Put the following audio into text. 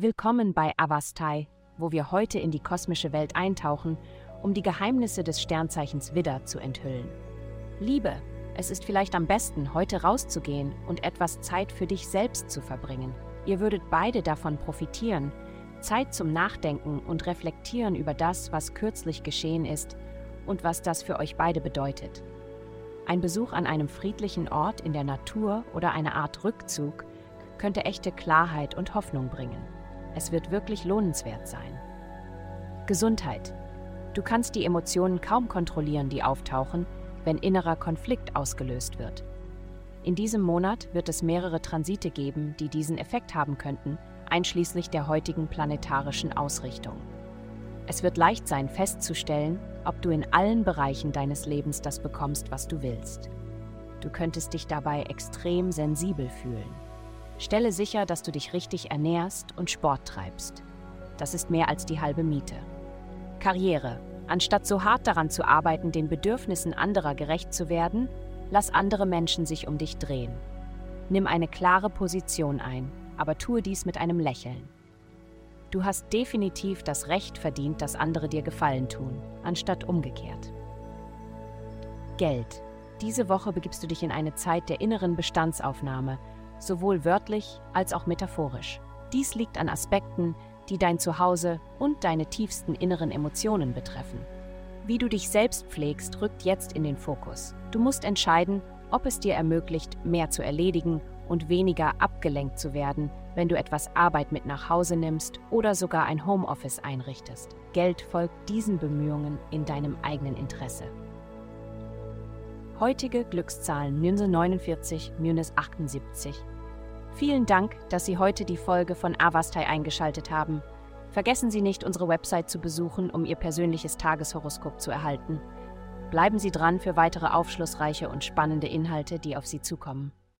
Willkommen bei Avastai, wo wir heute in die kosmische Welt eintauchen, um die Geheimnisse des Sternzeichens Widder zu enthüllen. Liebe, es ist vielleicht am besten, heute rauszugehen und etwas Zeit für dich selbst zu verbringen. Ihr würdet beide davon profitieren, Zeit zum Nachdenken und Reflektieren über das, was kürzlich geschehen ist und was das für euch beide bedeutet. Ein Besuch an einem friedlichen Ort in der Natur oder eine Art Rückzug könnte echte Klarheit und Hoffnung bringen. Es wird wirklich lohnenswert sein. Gesundheit. Du kannst die Emotionen kaum kontrollieren, die auftauchen, wenn innerer Konflikt ausgelöst wird. In diesem Monat wird es mehrere Transite geben, die diesen Effekt haben könnten, einschließlich der heutigen planetarischen Ausrichtung. Es wird leicht sein festzustellen, ob du in allen Bereichen deines Lebens das bekommst, was du willst. Du könntest dich dabei extrem sensibel fühlen. Stelle sicher, dass du dich richtig ernährst und Sport treibst. Das ist mehr als die halbe Miete. Karriere. Anstatt so hart daran zu arbeiten, den Bedürfnissen anderer gerecht zu werden, lass andere Menschen sich um dich drehen. Nimm eine klare Position ein, aber tue dies mit einem Lächeln. Du hast definitiv das Recht verdient, dass andere dir Gefallen tun, anstatt umgekehrt. Geld. Diese Woche begibst du dich in eine Zeit der inneren Bestandsaufnahme, sowohl wörtlich als auch metaphorisch. Dies liegt an Aspekten, die dein Zuhause und deine tiefsten inneren Emotionen betreffen. Wie du dich selbst pflegst, rückt jetzt in den Fokus. Du musst entscheiden, ob es dir ermöglicht, mehr zu erledigen und weniger abgelenkt zu werden, wenn du etwas Arbeit mit nach Hause nimmst oder sogar ein Homeoffice einrichtest. Geld folgt diesen Bemühungen in deinem eigenen Interesse. Heutige Glückszahlen Münze 49, Münze 78. Vielen Dank, dass Sie heute die Folge von Avastai eingeschaltet haben. Vergessen Sie nicht, unsere Website zu besuchen, um Ihr persönliches Tageshoroskop zu erhalten. Bleiben Sie dran für weitere aufschlussreiche und spannende Inhalte, die auf Sie zukommen.